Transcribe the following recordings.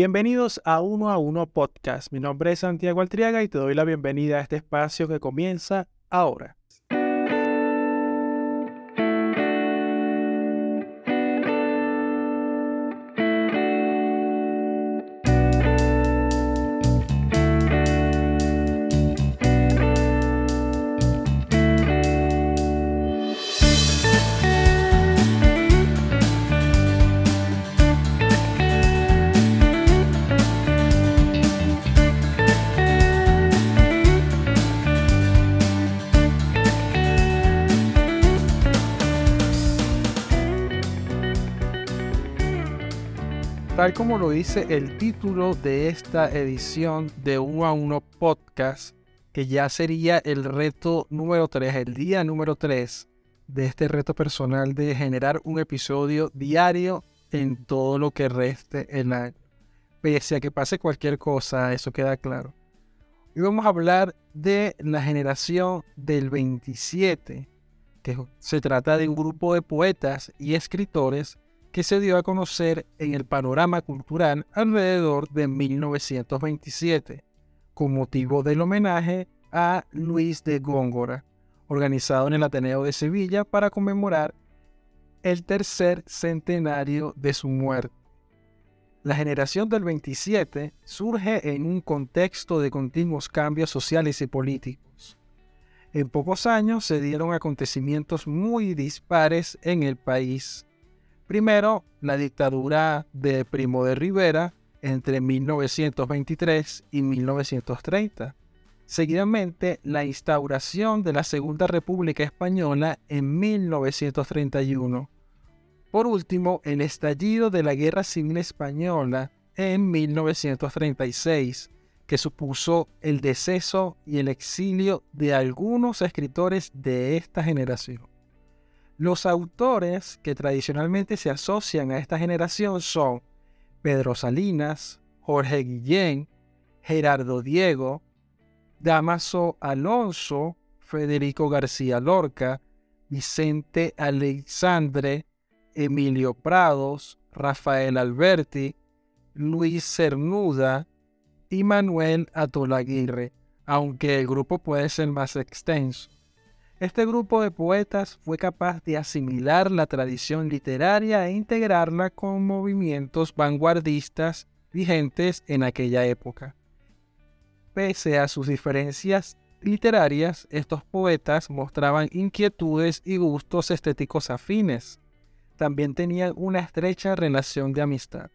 Bienvenidos a Uno a Uno Podcast. Mi nombre es Santiago Altriaga y te doy la bienvenida a este espacio que comienza ahora. Tal como lo dice el título de esta edición de Uno a Uno Podcast, que ya sería el reto número 3, el día número 3 de este reto personal de generar un episodio diario en todo lo que reste el año. Pese a que pase cualquier cosa, eso queda claro. Hoy vamos a hablar de la generación del 27, que se trata de un grupo de poetas y escritores que se dio a conocer en el panorama cultural alrededor de 1927, con motivo del homenaje a Luis de Góngora, organizado en el Ateneo de Sevilla para conmemorar el tercer centenario de su muerte. La generación del 27 surge en un contexto de continuos cambios sociales y políticos. En pocos años se dieron acontecimientos muy dispares en el país Primero, la dictadura de Primo de Rivera entre 1923 y 1930. Seguidamente, la instauración de la Segunda República Española en 1931. Por último, el estallido de la Guerra Civil Española en 1936, que supuso el deceso y el exilio de algunos escritores de esta generación. Los autores que tradicionalmente se asocian a esta generación son Pedro Salinas, Jorge Guillén, Gerardo Diego, Damaso Alonso, Federico García Lorca, Vicente Alexandre, Emilio Prados, Rafael Alberti, Luis Cernuda y Manuel Atolaguirre, aunque el grupo puede ser más extenso. Este grupo de poetas fue capaz de asimilar la tradición literaria e integrarla con movimientos vanguardistas vigentes en aquella época. Pese a sus diferencias literarias, estos poetas mostraban inquietudes y gustos estéticos afines. También tenían una estrecha relación de amistad.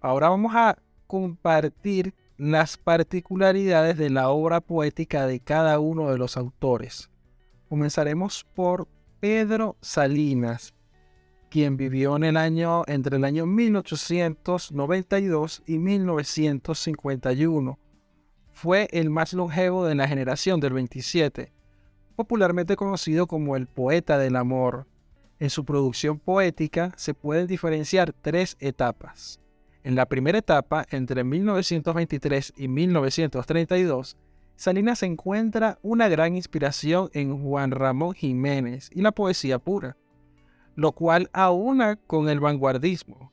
Ahora vamos a compartir las particularidades de la obra poética de cada uno de los autores. Comenzaremos por Pedro Salinas, quien vivió en el año, entre el año 1892 y 1951. Fue el más longevo de la generación del 27, popularmente conocido como el poeta del amor. En su producción poética se pueden diferenciar tres etapas. En la primera etapa, entre 1923 y 1932, Salinas encuentra una gran inspiración en Juan Ramón Jiménez y la poesía pura, lo cual aúna con el vanguardismo.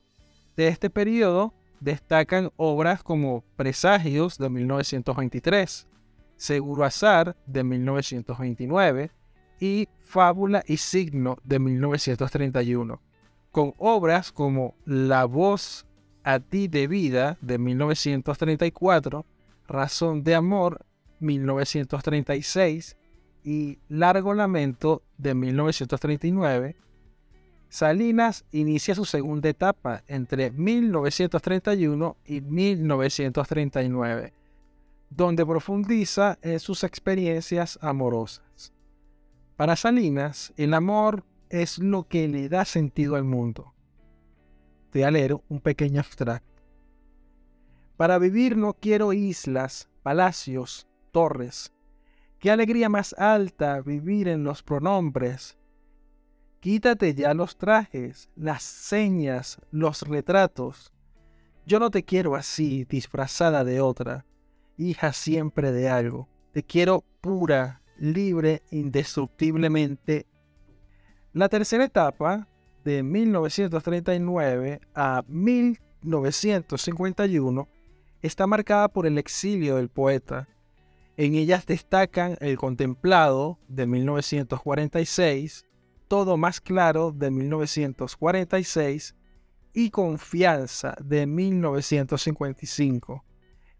De este periodo destacan obras como Presagios de 1923, Seguro Azar de 1929 y Fábula y Signo de 1931, con obras como La voz a ti de vida de 1934, Razón de Amor 1936 y Largo Lamento de 1939, Salinas inicia su segunda etapa entre 1931 y 1939, donde profundiza en sus experiencias amorosas. Para Salinas, el amor es lo que le da sentido al mundo. Te alero un pequeño abstracto. Para vivir no quiero islas, palacios, torres. Qué alegría más alta vivir en los pronombres. Quítate ya los trajes, las señas, los retratos. Yo no te quiero así, disfrazada de otra, hija siempre de algo. Te quiero pura, libre, indestructiblemente. La tercera etapa, de 1939 a 19 1951 está marcada por el exilio del poeta. En ellas destacan El Contemplado de 1946, Todo Más Claro de 1946 y Confianza de 1955.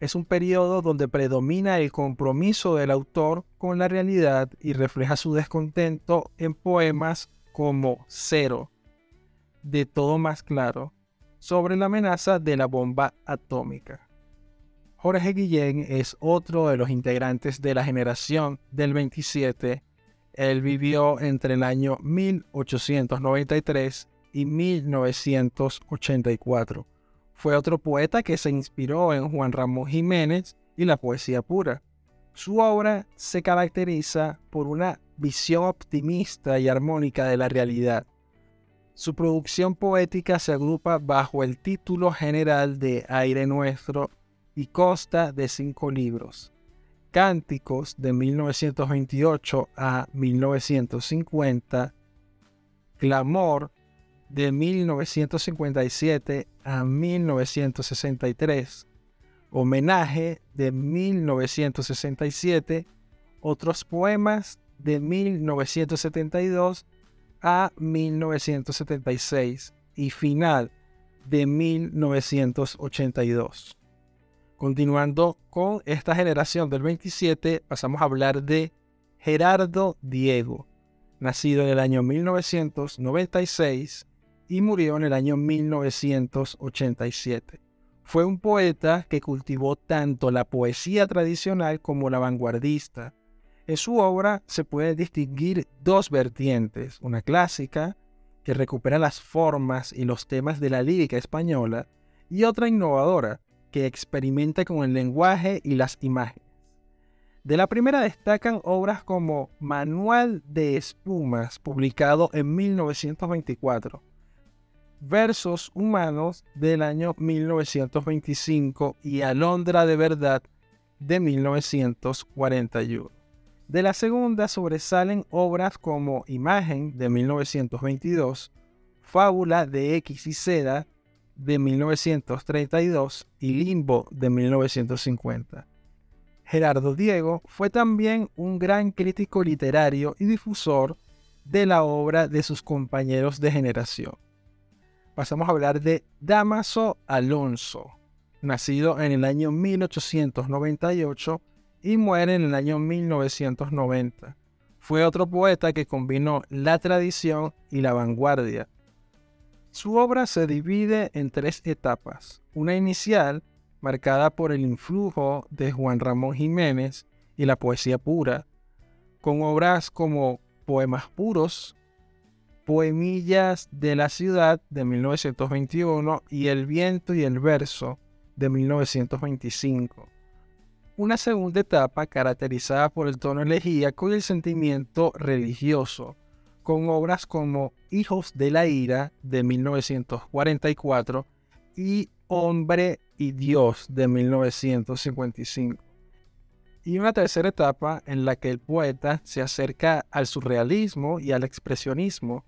Es un periodo donde predomina el compromiso del autor con la realidad y refleja su descontento en poemas como Cero, de todo más claro, sobre la amenaza de la bomba atómica. Jorge Guillén es otro de los integrantes de la generación del 27. Él vivió entre el año 1893 y 1984 fue otro poeta que se inspiró en Juan Ramón Jiménez y la poesía pura. Su obra se caracteriza por una visión optimista y armónica de la realidad. Su producción poética se agrupa bajo el título general de Aire Nuestro y consta de cinco libros. Cánticos de 1928 a 1950, Clamor de 1957 a 1963, Homenaje de 1967, otros poemas de 1972 a 1976 y final de 1982. Continuando con esta generación del 27, pasamos a hablar de Gerardo Diego, nacido en el año 1996 y murió en el año 1987. Fue un poeta que cultivó tanto la poesía tradicional como la vanguardista. En su obra se puede distinguir dos vertientes, una clásica, que recupera las formas y los temas de la lírica española, y otra innovadora, que experimenta con el lenguaje y las imágenes. De la primera destacan obras como Manual de Espumas, publicado en 1924, Versos Humanos del año 1925 y Alondra de Verdad de 1941. De la segunda sobresalen obras como Imagen de 1922, Fábula de X y Seda de 1932 y Limbo de 1950. Gerardo Diego fue también un gran crítico literario y difusor de la obra de sus compañeros de generación pasamos a hablar de Damaso Alonso, nacido en el año 1898 y muere en el año 1990. Fue otro poeta que combinó la tradición y la vanguardia. Su obra se divide en tres etapas. Una inicial, marcada por el influjo de Juan Ramón Jiménez y la poesía pura, con obras como Poemas Puros, Poemillas de la ciudad de 1921 y El viento y el verso de 1925. Una segunda etapa caracterizada por el tono elegíaco y el sentimiento religioso, con obras como Hijos de la Ira de 1944 y Hombre y Dios de 1955. Y una tercera etapa en la que el poeta se acerca al surrealismo y al expresionismo,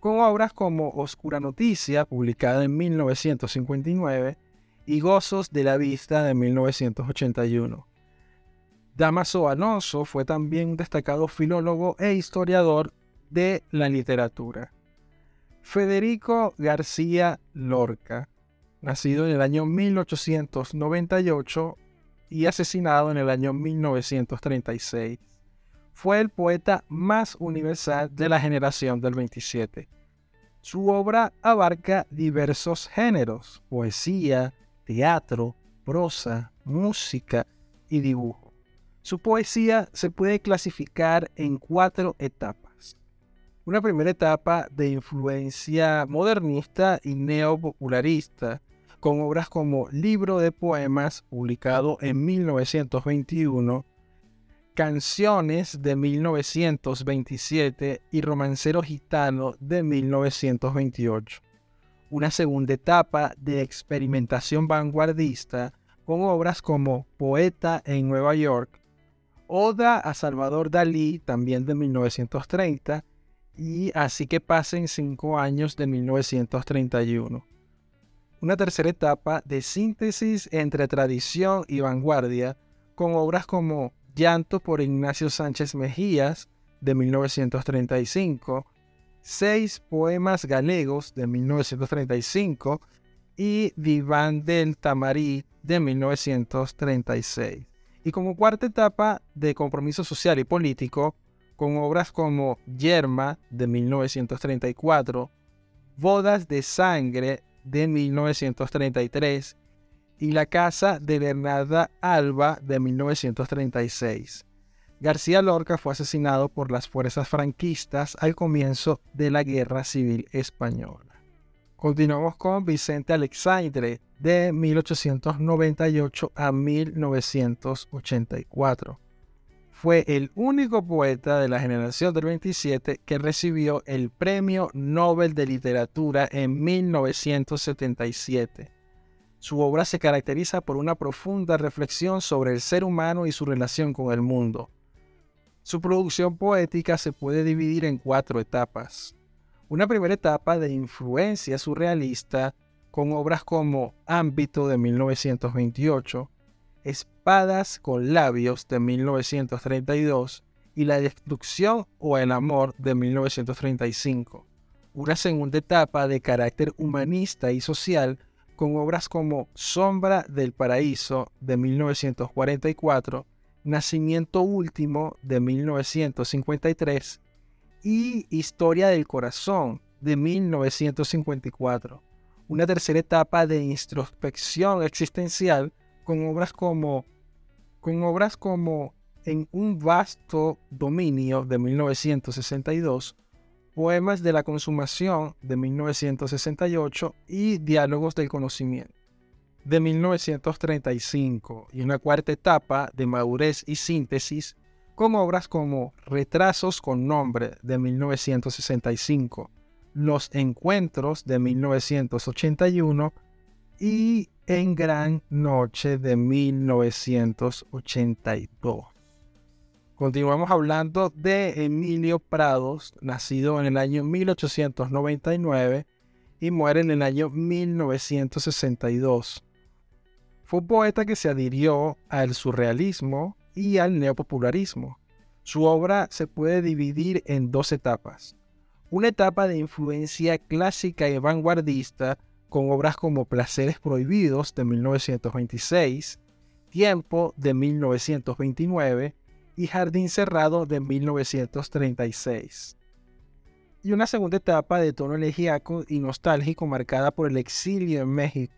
con obras como Oscura Noticia, publicada en 1959, y Gozos de la Vista de 1981. Damaso Alonso fue también un destacado filólogo e historiador de la literatura. Federico García Lorca, nacido en el año 1898 y asesinado en el año 1936 fue el poeta más universal de la generación del 27. Su obra abarca diversos géneros, poesía, teatro, prosa, música y dibujo. Su poesía se puede clasificar en cuatro etapas. Una primera etapa de influencia modernista y neopopularista, con obras como Libro de Poemas, publicado en 1921, Canciones de 1927 y Romancero Gitano de 1928. Una segunda etapa de experimentación vanguardista con obras como Poeta en Nueva York, Oda a Salvador Dalí también de 1930 y Así que pasen cinco años de 1931. Una tercera etapa de síntesis entre tradición y vanguardia, con obras como Llanto por Ignacio Sánchez Mejías de 1935, Seis poemas galegos de 1935 y Diván del Tamarí de 1936. Y como cuarta etapa de compromiso social y político, con obras como Yerma de 1934, Bodas de Sangre de 1933 y La Casa de Bernarda Alba de 1936. García Lorca fue asesinado por las fuerzas franquistas al comienzo de la Guerra Civil Española. Continuamos con Vicente Alexandre de 1898 a 1984. Fue el único poeta de la generación del 27 que recibió el Premio Nobel de Literatura en 1977. Su obra se caracteriza por una profunda reflexión sobre el ser humano y su relación con el mundo. Su producción poética se puede dividir en cuatro etapas. Una primera etapa de influencia surrealista con obras como Ámbito de 1928, Espadas con labios de 1932 y La destrucción o el amor de 1935. Una segunda etapa de carácter humanista y social con obras como Sombra del Paraíso de 1944, Nacimiento Último de 1953 y Historia del Corazón de 1954. Una tercera etapa de introspección existencial con obras como con obras como En un vasto dominio de 1962, Poemas de la Consumación de 1968 y Diálogos del Conocimiento de 1935 y una cuarta etapa de madurez y síntesis con obras como Retrasos con Nombre de 1965, Los Encuentros de 1981 y En Gran Noche de 1982. Continuamos hablando de Emilio Prados, nacido en el año 1899 y muere en el año 1962. Fue un poeta que se adhirió al surrealismo y al neopopularismo. Su obra se puede dividir en dos etapas. Una etapa de influencia clásica y vanguardista con obras como Placeres Prohibidos de 1926, Tiempo de 1929 y Jardín Cerrado de 1936. Y una segunda etapa de tono elegíaco y nostálgico marcada por el exilio en México,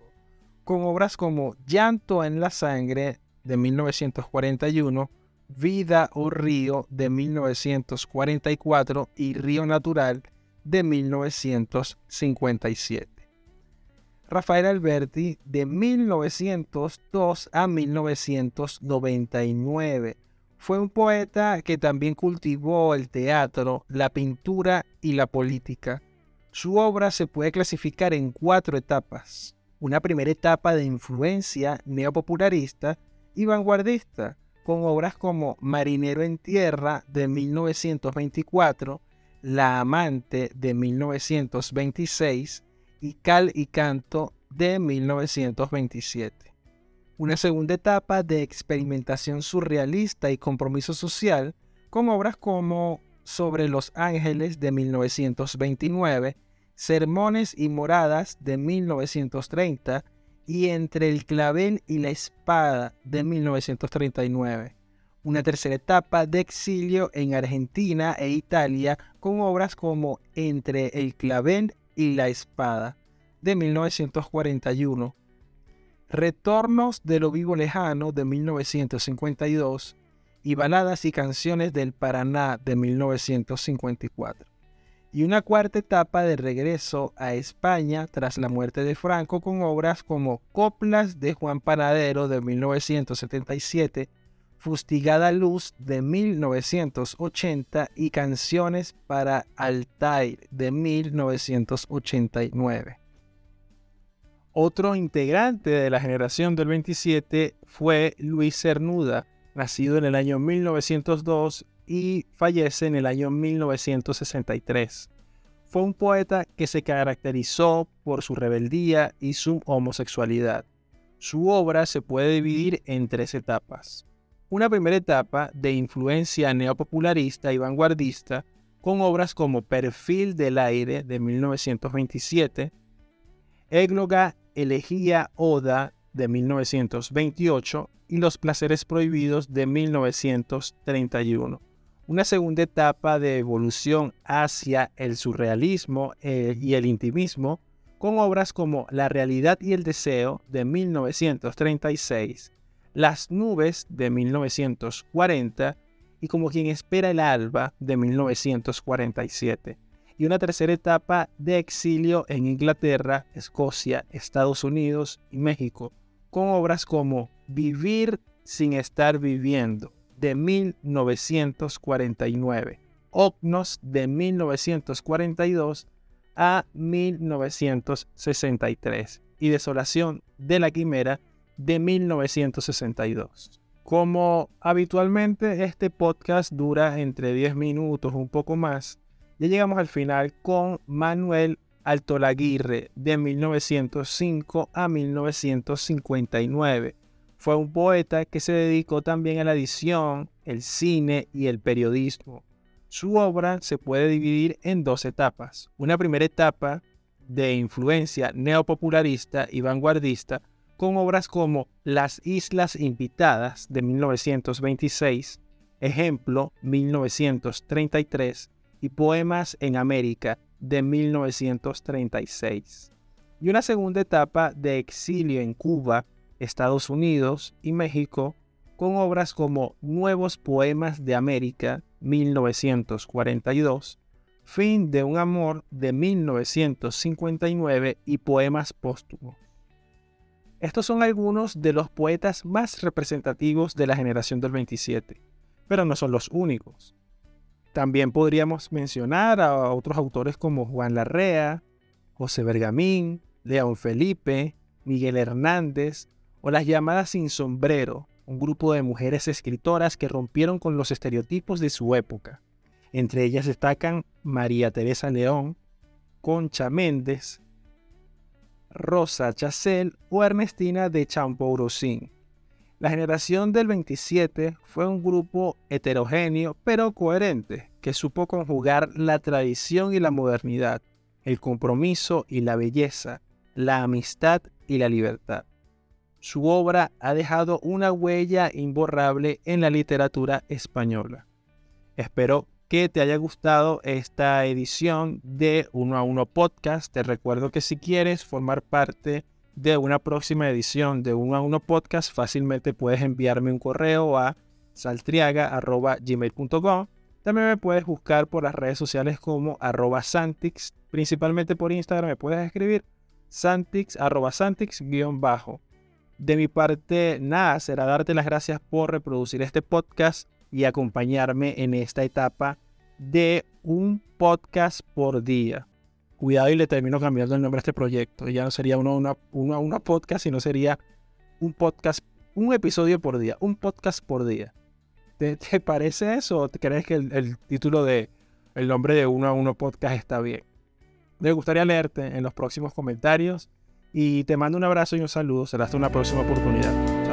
con obras como Llanto en la Sangre de 1941, Vida o Río de 1944 y Río Natural de 1957. Rafael Alberti de 1902 a 1999 fue un poeta que también cultivó el teatro, la pintura y la política. Su obra se puede clasificar en cuatro etapas. Una primera etapa de influencia neopopularista y vanguardista, con obras como Marinero en Tierra de 1924, La Amante de 1926 y Cal y Canto de 1927 una segunda etapa de experimentación surrealista y compromiso social con obras como Sobre los Ángeles de 1929, Sermones y Moradas de 1930 y Entre el clavel y la espada de 1939. Una tercera etapa de exilio en Argentina e Italia con obras como Entre el clavel y la espada de 1941 Retornos de lo vivo lejano de 1952 y Baladas y canciones del Paraná de 1954. Y una cuarta etapa de regreso a España tras la muerte de Franco con obras como Coplas de Juan Panadero de 1977, Fustigada Luz de 1980 y Canciones para Altair de 1989. Otro integrante de la generación del 27 fue Luis Cernuda, nacido en el año 1902 y fallece en el año 1963. fue un poeta que se caracterizó por su rebeldía y su homosexualidad. Su obra se puede dividir en tres etapas. Una primera etapa de influencia neopopularista y vanguardista, con obras como Perfil del Aire de 1927, Égloga, Elegía, Oda de 1928 y Los Placeres Prohibidos de 1931 una segunda etapa de evolución hacia el surrealismo eh, y el intimismo, con obras como La realidad y el deseo de 1936, Las nubes de 1940 y Como quien espera el alba de 1947. Y una tercera etapa de exilio en Inglaterra, Escocia, Estados Unidos y México, con obras como Vivir sin estar viviendo de 1949, Ocnos de 1942 a 1963 y Desolación de la Quimera de 1962. Como habitualmente este podcast dura entre 10 minutos, un poco más, ya llegamos al final con Manuel Altolaguirre de 1905 a 1959 fue un poeta que se dedicó también a la edición, el cine y el periodismo. Su obra se puede dividir en dos etapas. Una primera etapa de influencia neopopularista y vanguardista con obras como Las Islas Invitadas de 1926, Ejemplo 1933 y Poemas en América de 1936. Y una segunda etapa de exilio en Cuba Estados Unidos y México con obras como Nuevos Poemas de América 1942, Fin de un Amor de 1959 y Poemas Póstumos. Estos son algunos de los poetas más representativos de la generación del 27, pero no son los únicos. También podríamos mencionar a otros autores como Juan Larrea, José Bergamín, León Felipe, Miguel Hernández, o las llamadas sin sombrero, un grupo de mujeres escritoras que rompieron con los estereotipos de su época. Entre ellas destacan María Teresa León, Concha Méndez, Rosa Chacel o Ernestina de Champourosin. La generación del 27 fue un grupo heterogéneo pero coherente que supo conjugar la tradición y la modernidad, el compromiso y la belleza, la amistad y la libertad su obra ha dejado una huella imborrable en la literatura española. Espero que te haya gustado esta edición de Uno a Uno Podcast. Te recuerdo que si quieres formar parte de una próxima edición de Uno a Uno Podcast, fácilmente puedes enviarme un correo a saltriaga.gmail.com. También me puedes buscar por las redes sociales como arroba Santix, principalmente por Instagram me puedes escribir Santix, arroba Santix guion bajo. De mi parte, nada, será darte las gracias por reproducir este podcast y acompañarme en esta etapa de un podcast por día. Cuidado y le termino cambiando el nombre a este proyecto. Ya no sería uno, una, una podcast, sino sería un podcast, un episodio por día, un podcast por día. ¿Te, parece eso o crees que el, título de el nombre de uno a uno podcast está bien? Me gustaría leerte en los próximos comentarios y te mando un abrazo y un saludo. Será hasta una próxima oportunidad.